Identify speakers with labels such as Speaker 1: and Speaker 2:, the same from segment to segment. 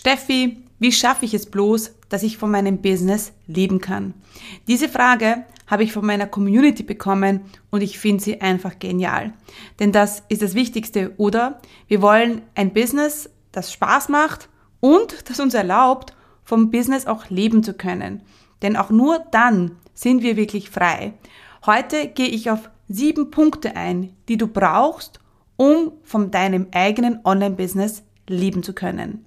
Speaker 1: Steffi, wie schaffe ich es bloß, dass ich von meinem Business leben kann? Diese Frage habe ich von meiner Community bekommen und ich finde sie einfach genial. Denn das ist das Wichtigste, oder? Wir wollen ein Business, das Spaß macht und das uns erlaubt, vom Business auch leben zu können. Denn auch nur dann sind wir wirklich frei. Heute gehe ich auf sieben Punkte ein, die du brauchst, um von deinem eigenen Online-Business leben zu können.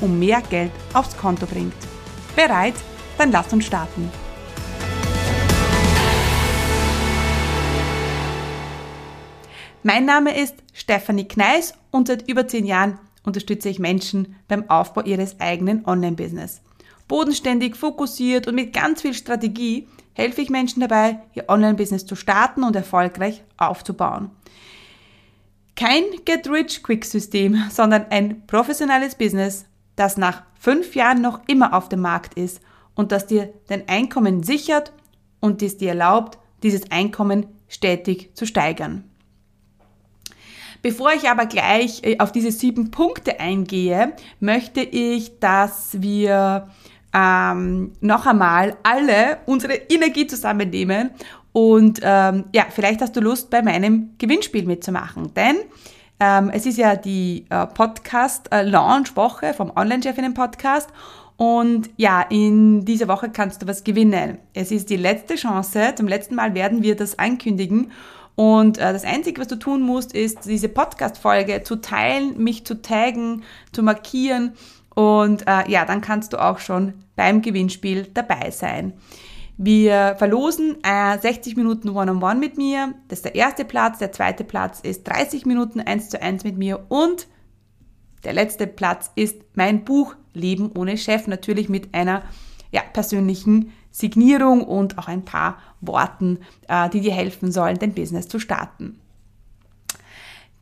Speaker 1: und mehr Geld aufs Konto bringt. Bereit? Dann lass uns starten. Mein Name ist Stefanie Kneis und seit über zehn Jahren unterstütze ich Menschen beim Aufbau ihres eigenen Online-Business. Bodenständig, fokussiert und mit ganz viel Strategie helfe ich Menschen dabei, ihr Online-Business zu starten und erfolgreich aufzubauen. Kein Get-Rich-Quick-System, sondern ein professionelles Business, das nach fünf Jahren noch immer auf dem Markt ist und das dir dein Einkommen sichert und es dir erlaubt, dieses Einkommen stetig zu steigern. Bevor ich aber gleich äh, auf diese sieben Punkte eingehe, möchte ich, dass wir ähm, noch einmal alle unsere Energie zusammennehmen und ähm, ja, vielleicht hast du Lust, bei meinem Gewinnspiel mitzumachen. Denn ähm, es ist ja die äh, Podcast-Launch-Woche äh, vom Online-Chefinnen-Podcast. Und ja, in dieser Woche kannst du was gewinnen. Es ist die letzte Chance. Zum letzten Mal werden wir das ankündigen. Und äh, das Einzige, was du tun musst, ist, diese Podcast-Folge zu teilen, mich zu taggen, zu markieren. Und äh, ja, dann kannst du auch schon beim Gewinnspiel dabei sein. Wir verlosen äh, 60 Minuten One-on-One -on -One mit mir. Das ist der erste Platz. Der zweite Platz ist 30 Minuten 1 zu 1 mit mir. Und der letzte Platz ist mein Buch Leben ohne Chef. Natürlich mit einer ja, persönlichen Signierung und auch ein paar Worten, äh, die dir helfen sollen, dein Business zu starten.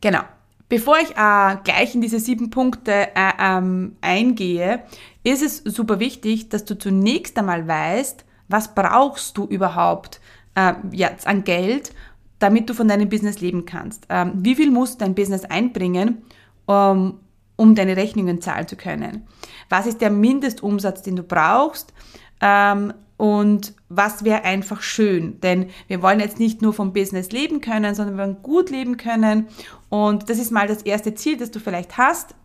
Speaker 1: Genau. Bevor ich äh, gleich in diese sieben Punkte äh, ähm, eingehe, ist es super wichtig, dass du zunächst einmal weißt, was brauchst du überhaupt äh, jetzt an Geld, damit du von deinem Business leben kannst? Ähm, wie viel muss dein Business einbringen, um, um deine Rechnungen zahlen zu können? Was ist der Mindestumsatz, den du brauchst? Ähm, und was wäre einfach schön? Denn wir wollen jetzt nicht nur vom Business leben können, sondern wir wollen gut leben können. Und das ist mal das erste Ziel, das du vielleicht hast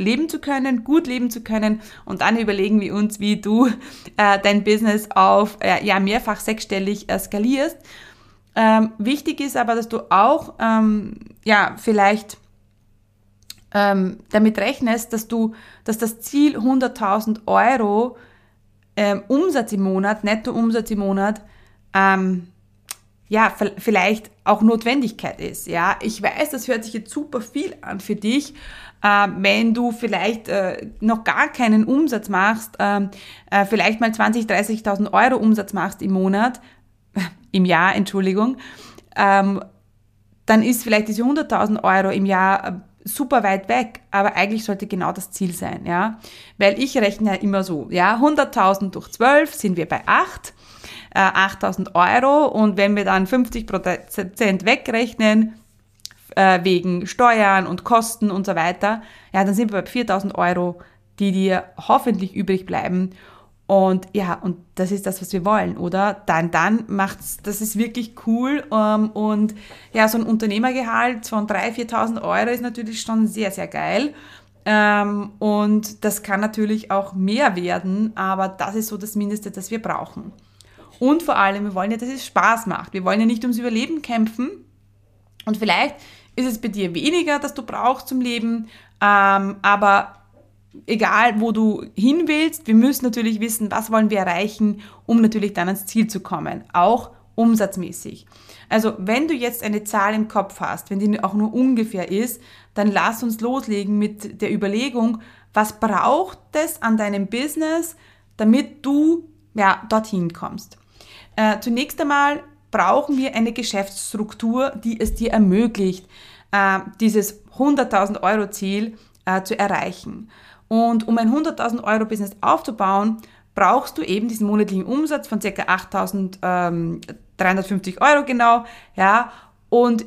Speaker 1: leben zu können, gut leben zu können und dann überlegen wir uns, wie du äh, dein Business auf äh, ja mehrfach sechsstellig äh, skalierst. Ähm, wichtig ist aber, dass du auch ähm, ja vielleicht ähm, damit rechnest, dass du, dass das Ziel 100.000 Euro ähm, Umsatz im Monat, Nettoumsatz im Monat, ähm, ja, vielleicht auch Notwendigkeit ist. Ja, ich weiß, das hört sich jetzt super viel an für dich, äh, wenn du vielleicht äh, noch gar keinen Umsatz machst, äh, äh, vielleicht mal 20, 30.000 Euro Umsatz machst im Monat, im Jahr, Entschuldigung, ähm, dann ist vielleicht diese 100.000 Euro im Jahr äh, super weit weg, aber eigentlich sollte genau das Ziel sein, ja, weil ich rechne ja immer so, ja, 100.000 durch 12 sind wir bei 8, äh, 8.000 Euro. Und wenn wir dann 50 Prozent wegrechnen, äh, wegen Steuern und Kosten und so weiter, ja, dann sind wir bei 4000 Euro, die dir hoffentlich übrig bleiben. Und ja, und das ist das, was wir wollen, oder? Dann, dann macht's, das ist wirklich cool. Ähm, und ja, so ein Unternehmergehalt von 3.000, 4.000 Euro ist natürlich schon sehr, sehr geil. Ähm, und das kann natürlich auch mehr werden, aber das ist so das Mindeste, das wir brauchen. Und vor allem, wir wollen ja, dass es Spaß macht. Wir wollen ja nicht ums Überleben kämpfen. Und vielleicht ist es bei dir weniger, das du brauchst zum Leben, ähm, aber egal, wo du hin willst, wir müssen natürlich wissen, was wollen wir erreichen, um natürlich dann ans Ziel zu kommen. Auch umsatzmäßig. Also wenn du jetzt eine Zahl im Kopf hast, wenn die auch nur ungefähr ist, dann lass uns loslegen mit der Überlegung, was braucht es an deinem Business, damit du ja, dorthin kommst. Äh, zunächst einmal brauchen wir eine Geschäftsstruktur, die es dir ermöglicht, äh, dieses 100.000 Euro Ziel äh, zu erreichen. Und um ein 100.000 Euro Business aufzubauen, brauchst du eben diesen monatlichen Umsatz von ca. 8.350 ähm, Euro genau, ja, und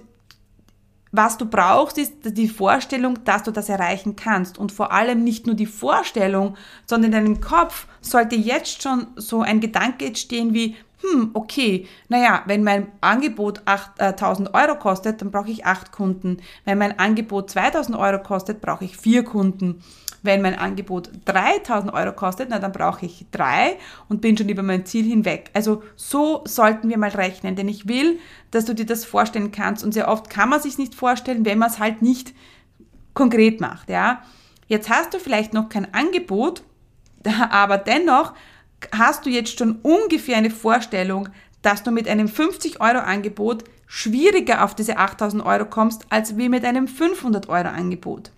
Speaker 1: was du brauchst, ist die Vorstellung, dass du das erreichen kannst. Und vor allem nicht nur die Vorstellung, sondern in deinem Kopf sollte jetzt schon so ein Gedanke entstehen wie, hm, okay, naja, wenn mein Angebot 8000 äh, Euro kostet, dann brauche ich acht Kunden. Wenn mein Angebot 2000 Euro kostet, brauche ich vier Kunden. Wenn mein Angebot 3000 Euro kostet, na, dann brauche ich drei und bin schon über mein Ziel hinweg. Also so sollten wir mal rechnen, denn ich will, dass du dir das vorstellen kannst. Und sehr oft kann man sich nicht vorstellen, wenn man es halt nicht konkret macht, ja. Jetzt hast du vielleicht noch kein Angebot, aber dennoch hast du jetzt schon ungefähr eine Vorstellung, dass du mit einem 50 Euro Angebot schwieriger auf diese 8000 Euro kommst, als wie mit einem 500 Euro Angebot.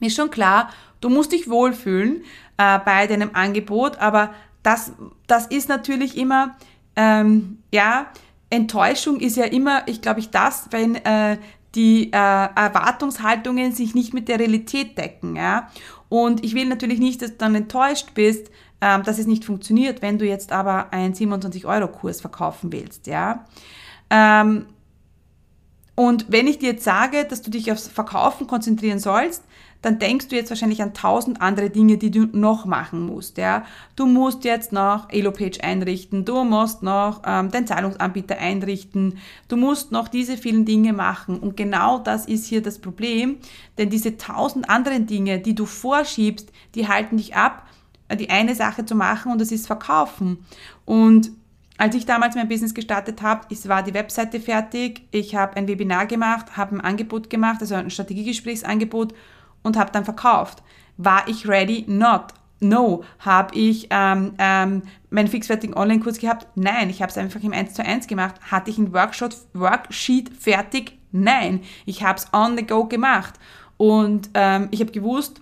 Speaker 1: Mir ist schon klar, du musst dich wohlfühlen äh, bei deinem Angebot, aber das, das ist natürlich immer, ähm, ja, Enttäuschung ist ja immer, ich glaube ich, das, wenn äh, die äh, Erwartungshaltungen sich nicht mit der Realität decken. Ja? Und ich will natürlich nicht, dass du dann enttäuscht bist, ähm, dass es nicht funktioniert, wenn du jetzt aber einen 27-Euro-Kurs verkaufen willst. Ja? Ähm, und wenn ich dir jetzt sage, dass du dich aufs Verkaufen konzentrieren sollst, dann denkst du jetzt wahrscheinlich an tausend andere Dinge, die du noch machen musst. Ja? Du musst jetzt noch Elopage einrichten, du musst noch ähm, den Zahlungsanbieter einrichten, du musst noch diese vielen Dinge machen. Und genau das ist hier das Problem, denn diese tausend anderen Dinge, die du vorschiebst, die halten dich ab, die eine Sache zu machen und das ist Verkaufen. Und als ich damals mein Business gestartet habe, war die Webseite fertig, ich habe ein Webinar gemacht, habe ein Angebot gemacht, also ein Strategiegesprächsangebot und habe dann verkauft. War ich ready? Not. No. Habe ich ähm, ähm, meinen fixfertigen Online-Kurs gehabt? Nein. Ich habe es einfach im 1 zu 1 gemacht. Hatte ich ein Workshop, Worksheet fertig? Nein. Ich habe es on the go gemacht. Und ähm, ich habe gewusst,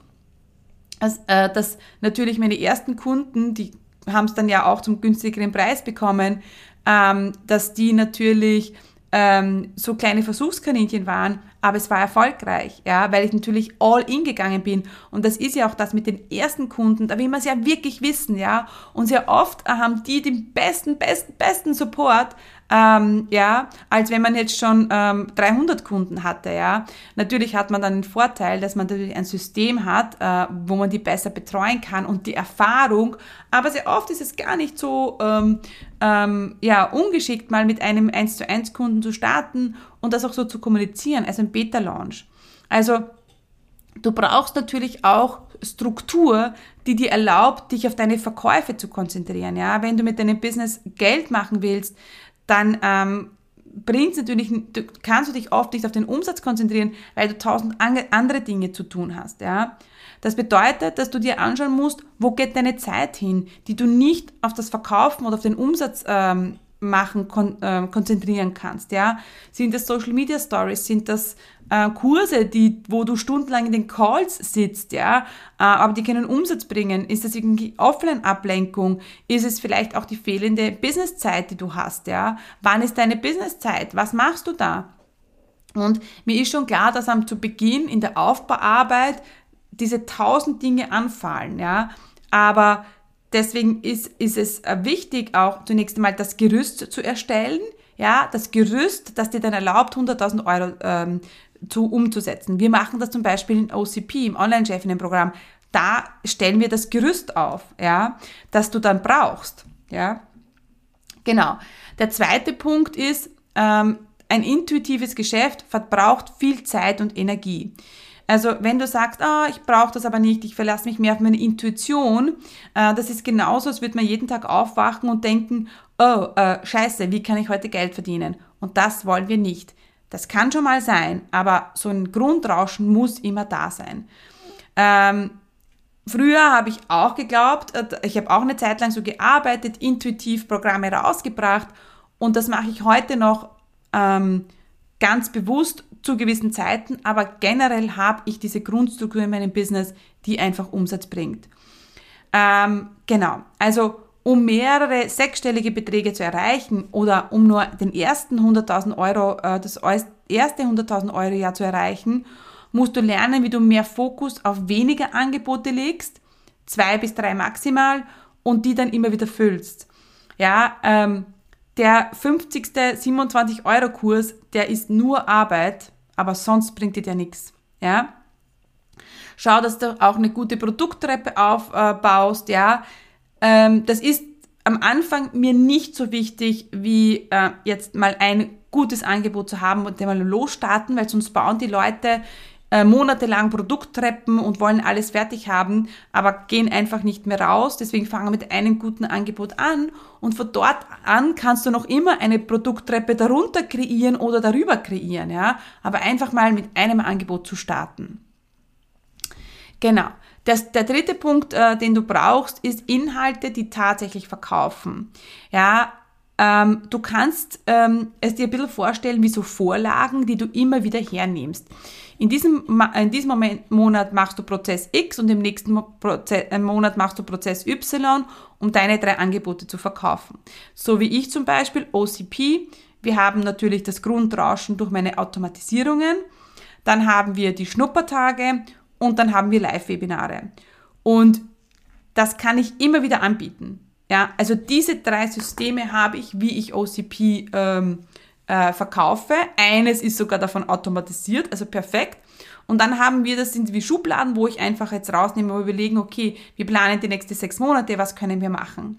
Speaker 1: dass, äh, dass natürlich meine ersten Kunden, die haben es dann ja auch zum günstigeren Preis bekommen, ähm, dass die natürlich ähm, so kleine Versuchskaninchen waren, aber es war erfolgreich, ja, weil ich natürlich all in gegangen bin. Und das ist ja auch das mit den ersten Kunden, da will man es ja wirklich wissen, ja. Und sehr oft haben die den besten, besten, besten Support, ähm, ja, als wenn man jetzt schon ähm, 300 Kunden hatte, ja. Natürlich hat man dann den Vorteil, dass man natürlich ein System hat, äh, wo man die besser betreuen kann und die Erfahrung, aber sehr oft ist es gar nicht so, ähm, ähm, ja, ungeschickt mal mit einem 1 zu 1 Kunden zu starten und das auch so zu kommunizieren, also ein Beta-Launch. Also, du brauchst natürlich auch Struktur, die dir erlaubt, dich auf deine Verkäufe zu konzentrieren. Ja, wenn du mit deinem Business Geld machen willst, dann ähm, bringt natürlich, du, kannst du dich oft nicht auf den Umsatz konzentrieren, weil du tausend andere Dinge zu tun hast, ja. Das bedeutet, dass du dir anschauen musst, wo geht deine Zeit hin, die du nicht auf das Verkaufen oder auf den Umsatz ähm, machen, kon äh, konzentrieren kannst, ja. Sind das Social Media Stories, sind das äh, Kurse, die, wo du stundenlang in den Calls sitzt, ja, äh, aber die keinen Umsatz bringen? Ist das irgendwie Offline-Ablenkung? Ist es vielleicht auch die fehlende Businesszeit, die du hast, ja? Wann ist deine Businesszeit? Was machst du da? Und mir ist schon klar, dass am zu Beginn in der Aufbauarbeit diese tausend Dinge anfallen, ja, aber deswegen ist, ist es wichtig, auch zunächst einmal das Gerüst zu erstellen, ja, das Gerüst, das dir dann erlaubt, 100.000 Euro ähm, zu umzusetzen. Wir machen das zum Beispiel in OCP, im Online-Chefinnen-Programm. Da stellen wir das Gerüst auf, ja, das du dann brauchst, ja. Genau. Der zweite Punkt ist, ähm, ein intuitives Geschäft verbraucht viel Zeit und Energie. Also wenn du sagst, ah, ich brauche das aber nicht, ich verlasse mich mehr auf meine Intuition, äh, das ist genauso, als würde man jeden Tag aufwachen und denken, oh, äh, scheiße, wie kann ich heute Geld verdienen? Und das wollen wir nicht. Das kann schon mal sein, aber so ein Grundrauschen muss immer da sein. Ähm, früher habe ich auch geglaubt, äh, ich habe auch eine Zeit lang so gearbeitet, intuitiv Programme rausgebracht Und das mache ich heute noch ähm, ganz bewusst zu gewissen Zeiten, aber generell habe ich diese Grundstruktur in meinem Business, die einfach Umsatz bringt. Ähm, genau, also um mehrere sechsstellige Beträge zu erreichen oder um nur den ersten 100.000 Euro, äh, das erste 100.000 Euro Jahr zu erreichen, musst du lernen, wie du mehr Fokus auf weniger Angebote legst, zwei bis drei maximal, und die dann immer wieder füllst. Ja, ähm, der 50. 27 Euro Kurs, der ist nur Arbeit, aber sonst bringt dir der nichts. Ja? Schau, dass du auch eine gute Produkttreppe aufbaust. Ja? Ähm, das ist am Anfang mir nicht so wichtig, wie äh, jetzt mal ein gutes Angebot zu haben und mal losstarten, weil sonst bauen die Leute äh, monatelang Produkttreppen und wollen alles fertig haben, aber gehen einfach nicht mehr raus. Deswegen fangen mit einem guten Angebot an und von dort an kannst du noch immer eine Produkttreppe darunter kreieren oder darüber kreieren, ja. Aber einfach mal mit einem Angebot zu starten. Genau. Das, der dritte Punkt, äh, den du brauchst, ist Inhalte, die tatsächlich verkaufen. Ja, ähm, du kannst ähm, es dir ein bisschen vorstellen wie so Vorlagen, die du immer wieder hernimmst. In diesem, in diesem Moment, Monat machst du Prozess X und im nächsten Prozess, äh, Monat machst du Prozess Y, um deine drei Angebote zu verkaufen. So wie ich zum Beispiel OCP. Wir haben natürlich das Grundrauschen durch meine Automatisierungen. Dann haben wir die Schnuppertage und dann haben wir Live-Webinare. Und das kann ich immer wieder anbieten. Ja, also diese drei Systeme habe ich, wie ich OCP ähm, äh, verkaufe. Eines ist sogar davon automatisiert, also perfekt. Und dann haben wir, das sind wie Schubladen, wo ich einfach jetzt rausnehme und überlegen, okay, wir planen die nächsten sechs Monate, was können wir machen?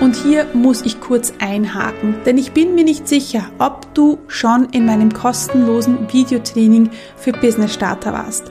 Speaker 2: Und hier muss ich kurz einhaken, denn ich bin mir nicht sicher, ob du schon in meinem kostenlosen Videotraining für Business Starter warst.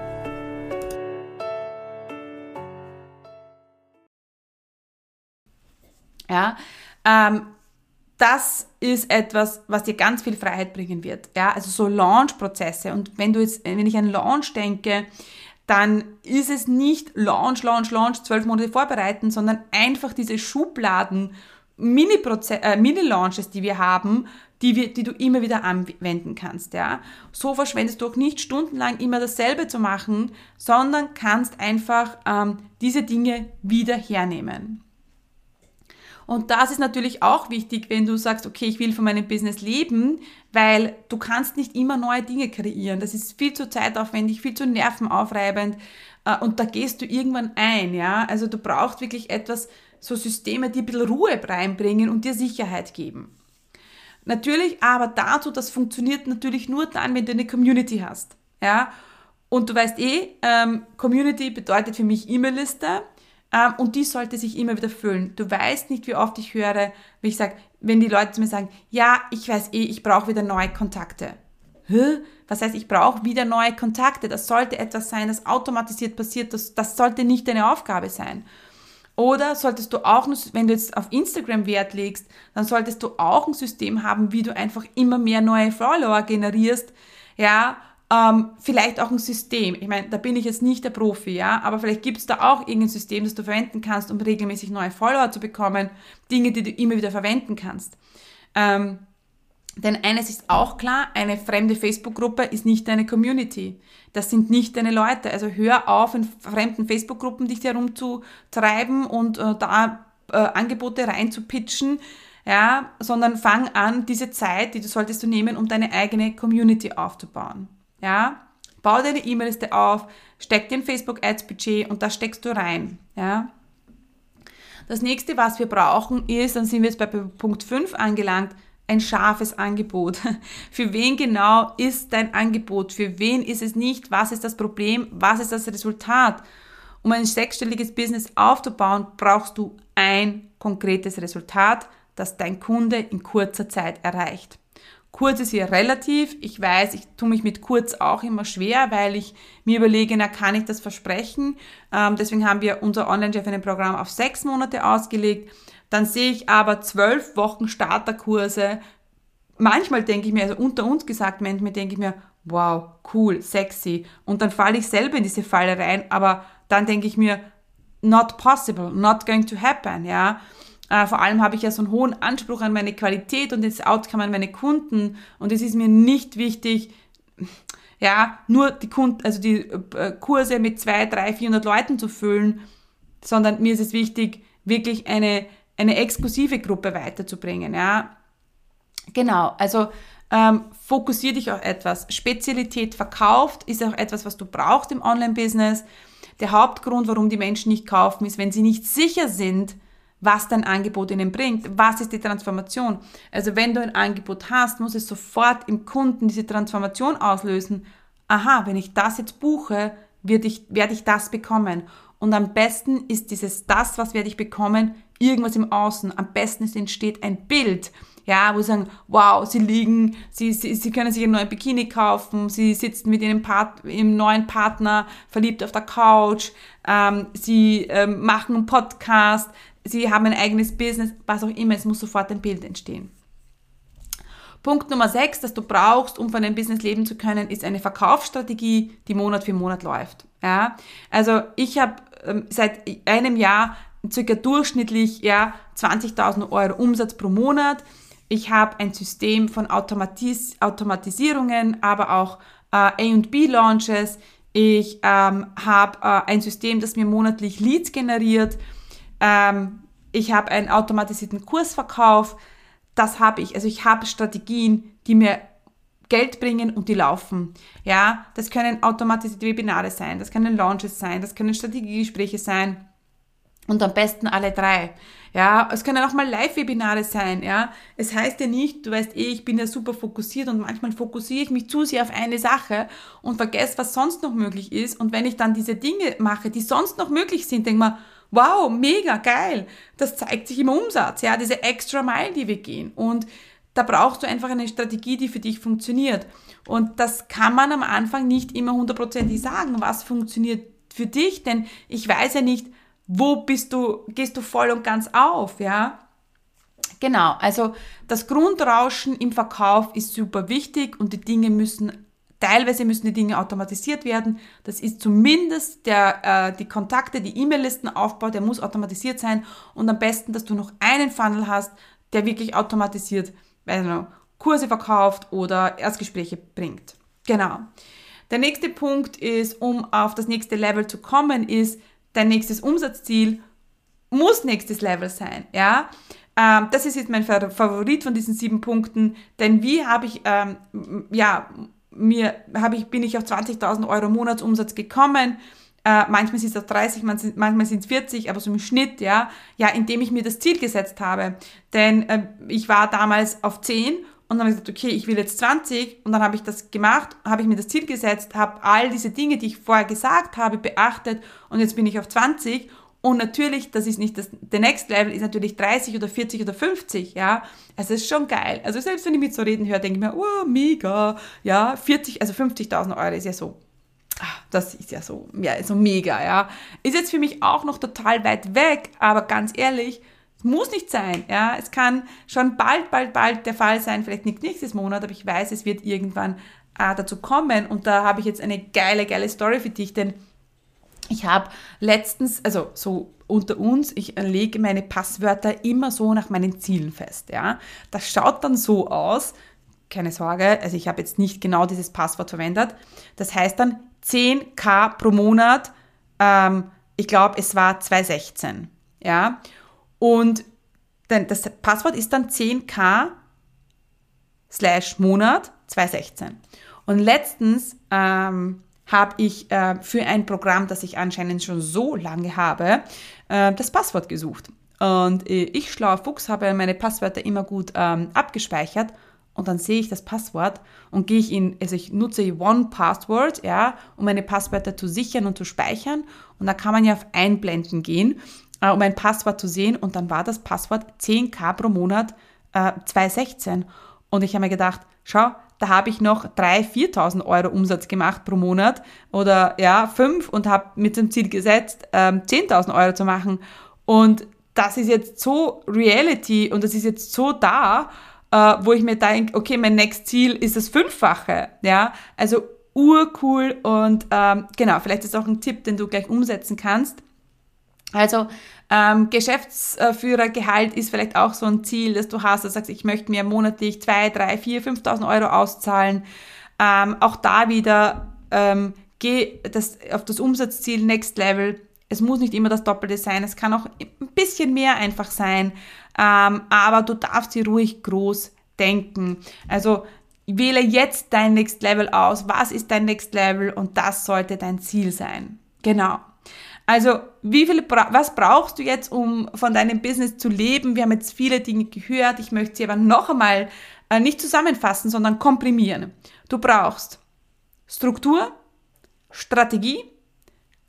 Speaker 1: Ja, ähm, das ist etwas, was dir ganz viel Freiheit bringen wird. Ja, also so Launch-Prozesse. Und wenn du jetzt, wenn ich an Launch denke, dann ist es nicht Launch, Launch, Launch, zwölf Monate vorbereiten, sondern einfach diese Schubladen, Mini-Launches, äh, Mini die wir haben, die, wir, die du immer wieder anwenden kannst. Ja? So verschwendest du auch nicht stundenlang immer dasselbe zu machen, sondern kannst einfach ähm, diese Dinge wieder hernehmen. Und das ist natürlich auch wichtig, wenn du sagst, okay, ich will von meinem Business leben, weil du kannst nicht immer neue Dinge kreieren. Das ist viel zu zeitaufwendig, viel zu nervenaufreibend äh, und da gehst du irgendwann ein, ja. Also du brauchst wirklich etwas, so Systeme, die ein bisschen Ruhe reinbringen und dir Sicherheit geben. Natürlich, aber dazu, das funktioniert natürlich nur dann, wenn du eine Community hast, ja. Und du weißt eh, ähm, Community bedeutet für mich E-Mail-Liste. Ähm, und die sollte sich immer wieder füllen. Du weißt nicht, wie oft ich höre, wie ich sage, wenn die Leute zu mir sagen, ja, ich weiß eh, ich brauche wieder neue Kontakte. Hä? Was heißt, ich brauche wieder neue Kontakte? Das sollte etwas sein, das automatisiert passiert. Das, das sollte nicht deine Aufgabe sein. Oder solltest du auch, wenn du jetzt auf Instagram Wert legst, dann solltest du auch ein System haben, wie du einfach immer mehr neue Follower generierst, ja, ähm, vielleicht auch ein System. Ich meine, da bin ich jetzt nicht der Profi, ja, aber vielleicht gibt es da auch irgendein System, das du verwenden kannst, um regelmäßig neue Follower zu bekommen, Dinge, die du immer wieder verwenden kannst. Ähm, denn eines ist auch klar, eine fremde Facebook-Gruppe ist nicht deine Community. Das sind nicht deine Leute. Also hör auf, in fremden Facebook-Gruppen dich herumzutreiben und äh, da äh, Angebote reinzupitchen. ja, sondern fang an, diese Zeit, die du solltest du nehmen, um deine eigene Community aufzubauen, ja. Bau deine E-Mail-Liste auf, steck dir ein Facebook-Ads-Budget und da steckst du rein, ja. Das nächste, was wir brauchen, ist, dann sind wir jetzt bei Punkt 5 angelangt, ein scharfes Angebot. Für wen genau ist dein Angebot? Für wen ist es nicht? Was ist das Problem? Was ist das Resultat? Um ein sechsstelliges Business aufzubauen, brauchst du ein konkretes Resultat, das dein Kunde in kurzer Zeit erreicht. Kurz ist hier relativ. Ich weiß, ich tue mich mit kurz auch immer schwer, weil ich mir überlege, na, kann ich das versprechen? Ähm, deswegen haben wir unser Online-Chef-Programm auf sechs Monate ausgelegt. Dann sehe ich aber zwölf Wochen Starterkurse. Manchmal denke ich mir, also unter uns gesagt, manchmal denke ich mir, wow, cool, sexy. Und dann falle ich selber in diese Falle rein, aber dann denke ich mir, not possible, not going to happen, ja. Äh, vor allem habe ich ja so einen hohen Anspruch an meine Qualität und das Outcome an meine Kunden und es ist mir nicht wichtig, ja, nur die Kunden, also die äh, Kurse mit zwei, drei, 400 Leuten zu füllen, sondern mir ist es wichtig, wirklich eine, eine exklusive Gruppe weiterzubringen, ja. Genau, also ähm, fokussier dich auf etwas. Spezialität verkauft ist auch etwas, was du brauchst im Online-Business. Der Hauptgrund, warum die Menschen nicht kaufen, ist, wenn sie nicht sicher sind, was dein Angebot ihnen bringt. Was ist die Transformation? Also wenn du ein Angebot hast, muss es sofort im Kunden diese Transformation auslösen. Aha, wenn ich das jetzt buche, werde ich, werde ich das bekommen. Und am besten ist dieses das, was werde ich bekommen, irgendwas im Außen. Am besten ist, entsteht ein Bild. Ja, wo sie sagen, wow, sie liegen, sie, sie, sie können sich einen neuen Bikini kaufen, sie sitzen mit ihrem, Part, ihrem neuen Partner verliebt auf der Couch, ähm, sie ähm, machen einen Podcast, sie haben ein eigenes Business, was auch immer, es muss sofort ein Bild entstehen. Punkt Nummer 6, das du brauchst, um von deinem Business leben zu können, ist eine Verkaufsstrategie, die Monat für Monat läuft. Ja? Also ich habe ähm, seit einem Jahr circa durchschnittlich ja, 20.000 Euro Umsatz pro Monat. Ich habe ein System von Automatis Automatisierungen, aber auch äh, A&B-Launches. Ich ähm, habe äh, ein System, das mir monatlich Leads generiert. Ähm, ich habe einen automatisierten Kursverkauf. Das habe ich. Also ich habe Strategien, die mir Geld bringen und die laufen. Ja, das können automatisierte Webinare sein, das können Launches sein, das können Strategiegespräche sein und am besten alle drei. Ja, es können auch mal Live-Webinare sein, ja. Es heißt ja nicht, du weißt eh, ich bin ja super fokussiert und manchmal fokussiere ich mich zu sehr auf eine Sache und vergesse, was sonst noch möglich ist. Und wenn ich dann diese Dinge mache, die sonst noch möglich sind, denke mal, wow, mega geil. Das zeigt sich im Umsatz, ja, diese extra Mile, die wir gehen. Und da brauchst du einfach eine Strategie, die für dich funktioniert. Und das kann man am Anfang nicht immer hundertprozentig sagen, was funktioniert für dich, denn ich weiß ja nicht, wo bist du, gehst du voll und ganz auf, ja? Genau, also das Grundrauschen im Verkauf ist super wichtig und die Dinge müssen Teilweise müssen die Dinge automatisiert werden. Das ist zumindest der, äh, die Kontakte, die E-Mail-Listenaufbau, der muss automatisiert sein. Und am besten, dass du noch einen Funnel hast, der wirklich automatisiert also, Kurse verkauft oder Erstgespräche bringt. Genau. Der nächste Punkt ist, um auf das nächste Level zu kommen, ist, dein nächstes Umsatzziel muss nächstes Level sein. Ja, ähm, das ist jetzt mein Favorit von diesen sieben Punkten, denn wie habe ich ähm, ja mir habe ich, bin ich auf 20.000 Euro Monatsumsatz gekommen. Äh, manchmal sind es auf 30, manchmal sind es 40, aber so im Schnitt, ja, ja, indem ich mir das Ziel gesetzt habe. Denn äh, ich war damals auf 10 und dann habe ich gesagt, okay, ich will jetzt 20 und dann habe ich das gemacht, habe ich mir das Ziel gesetzt, habe all diese Dinge, die ich vorher gesagt habe, beachtet und jetzt bin ich auf 20 und natürlich, das ist nicht das, der Next Level ist natürlich 30 oder 40 oder 50, ja. Also es ist schon geil. Also selbst wenn ich mit so reden höre, denke ich mir, oh, mega, ja, 40, also 50.000 Euro ist ja so, ach, das ist ja so, ja, so mega, ja. Ist jetzt für mich auch noch total weit weg, aber ganz ehrlich, muss nicht sein, ja. Es kann schon bald, bald, bald der Fall sein, vielleicht nicht nächstes Monat, aber ich weiß, es wird irgendwann äh, dazu kommen und da habe ich jetzt eine geile, geile Story für dich, denn ich habe letztens, also so unter uns, ich lege meine Passwörter immer so nach meinen Zielen fest. Ja, das schaut dann so aus. Keine Sorge, also ich habe jetzt nicht genau dieses Passwort verwendet. Das heißt dann 10k pro Monat. Ähm, ich glaube, es war 2016. Ja, und denn das Passwort ist dann 10k slash Monat 2016. Und letztens ähm, habe ich äh, für ein Programm, das ich anscheinend schon so lange habe, äh, das Passwort gesucht. Und äh, ich, schlauer Fuchs, habe meine Passwörter immer gut ähm, abgespeichert und dann sehe ich das Passwort und gehe ich in, also ich nutze One Password, ja, um meine Passwörter zu sichern und zu speichern. Und da kann man ja auf Einblenden gehen, äh, um ein Passwort zu sehen. Und dann war das Passwort 10k pro Monat äh, 2016. Und ich habe mir gedacht, schau, da habe ich noch 3.000, 4.000 Euro Umsatz gemacht pro Monat oder ja, 5 und habe mit dem Ziel gesetzt, ähm, 10.000 Euro zu machen. Und das ist jetzt so Reality und das ist jetzt so da, äh, wo ich mir denke, okay, mein nächstes Ziel ist das Fünffache. Ja, also urcool und ähm, genau, vielleicht ist auch ein Tipp, den du gleich umsetzen kannst. Also ähm, Geschäftsführergehalt ist vielleicht auch so ein Ziel, das du hast, dass du sagst, ich möchte mir monatlich 2, 3, 4, 5.000 Euro auszahlen. Ähm, auch da wieder ähm, geh das, auf das Umsatzziel Next Level. Es muss nicht immer das Doppelte sein, es kann auch ein bisschen mehr einfach sein, ähm, aber du darfst dir ruhig groß denken. Also wähle jetzt dein Next Level aus. Was ist dein Next Level? Und das sollte dein Ziel sein. Genau. Also, wie viel, was brauchst du jetzt, um von deinem Business zu leben? Wir haben jetzt viele Dinge gehört. Ich möchte sie aber noch einmal äh, nicht zusammenfassen, sondern komprimieren. Du brauchst Struktur, Strategie,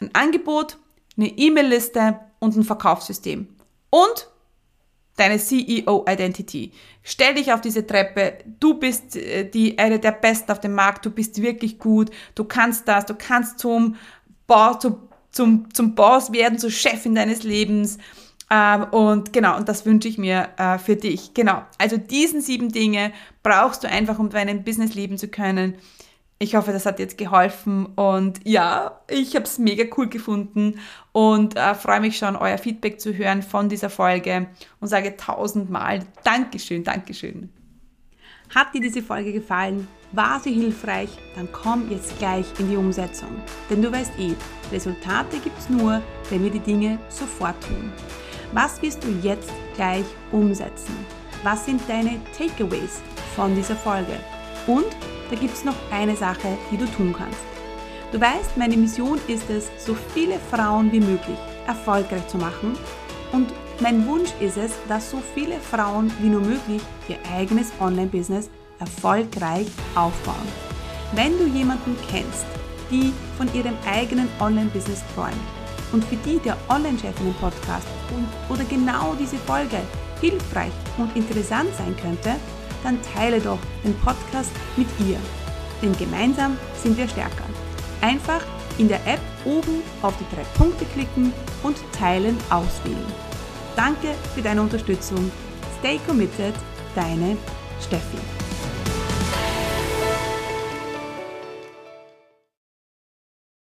Speaker 1: ein Angebot, eine E-Mail-Liste und ein Verkaufssystem. Und deine CEO-Identity. Stell dich auf diese Treppe. Du bist äh, die, eine der Besten auf dem Markt. Du bist wirklich gut. Du kannst das. Du kannst zum Boss, zu zum, zum Boss werden, zur Chefin deines Lebens. Ähm, und genau, und das wünsche ich mir äh, für dich. Genau. Also diesen sieben Dinge brauchst du einfach, um dein Business leben zu können. Ich hoffe, das hat jetzt geholfen und ja, ich habe es mega cool gefunden und äh, freue mich schon, euer Feedback zu hören von dieser Folge und sage tausendmal Dankeschön, Dankeschön.
Speaker 2: Hat dir diese Folge gefallen? War sie hilfreich? Dann komm jetzt gleich in die Umsetzung. Denn du weißt eh, Resultate gibt es nur, wenn wir die Dinge sofort tun. Was wirst du jetzt gleich umsetzen? Was sind deine Takeaways von dieser Folge? Und da gibt es noch eine Sache, die du tun kannst. Du weißt, meine Mission ist es, so viele Frauen wie möglich erfolgreich zu machen. Und mein Wunsch ist es, dass so viele Frauen wie nur möglich ihr eigenes Online-Business erfolgreich aufbauen. Wenn du jemanden kennst, die von ihrem eigenen Online-Business träumt und für die der Online-Chefinnen-Podcast oder genau diese Folge hilfreich und interessant sein könnte, dann teile doch den Podcast mit ihr. Denn gemeinsam sind wir stärker. Einfach in der App oben auf die drei Punkte klicken und Teilen auswählen. Danke für deine Unterstützung. Stay committed, deine Steffi.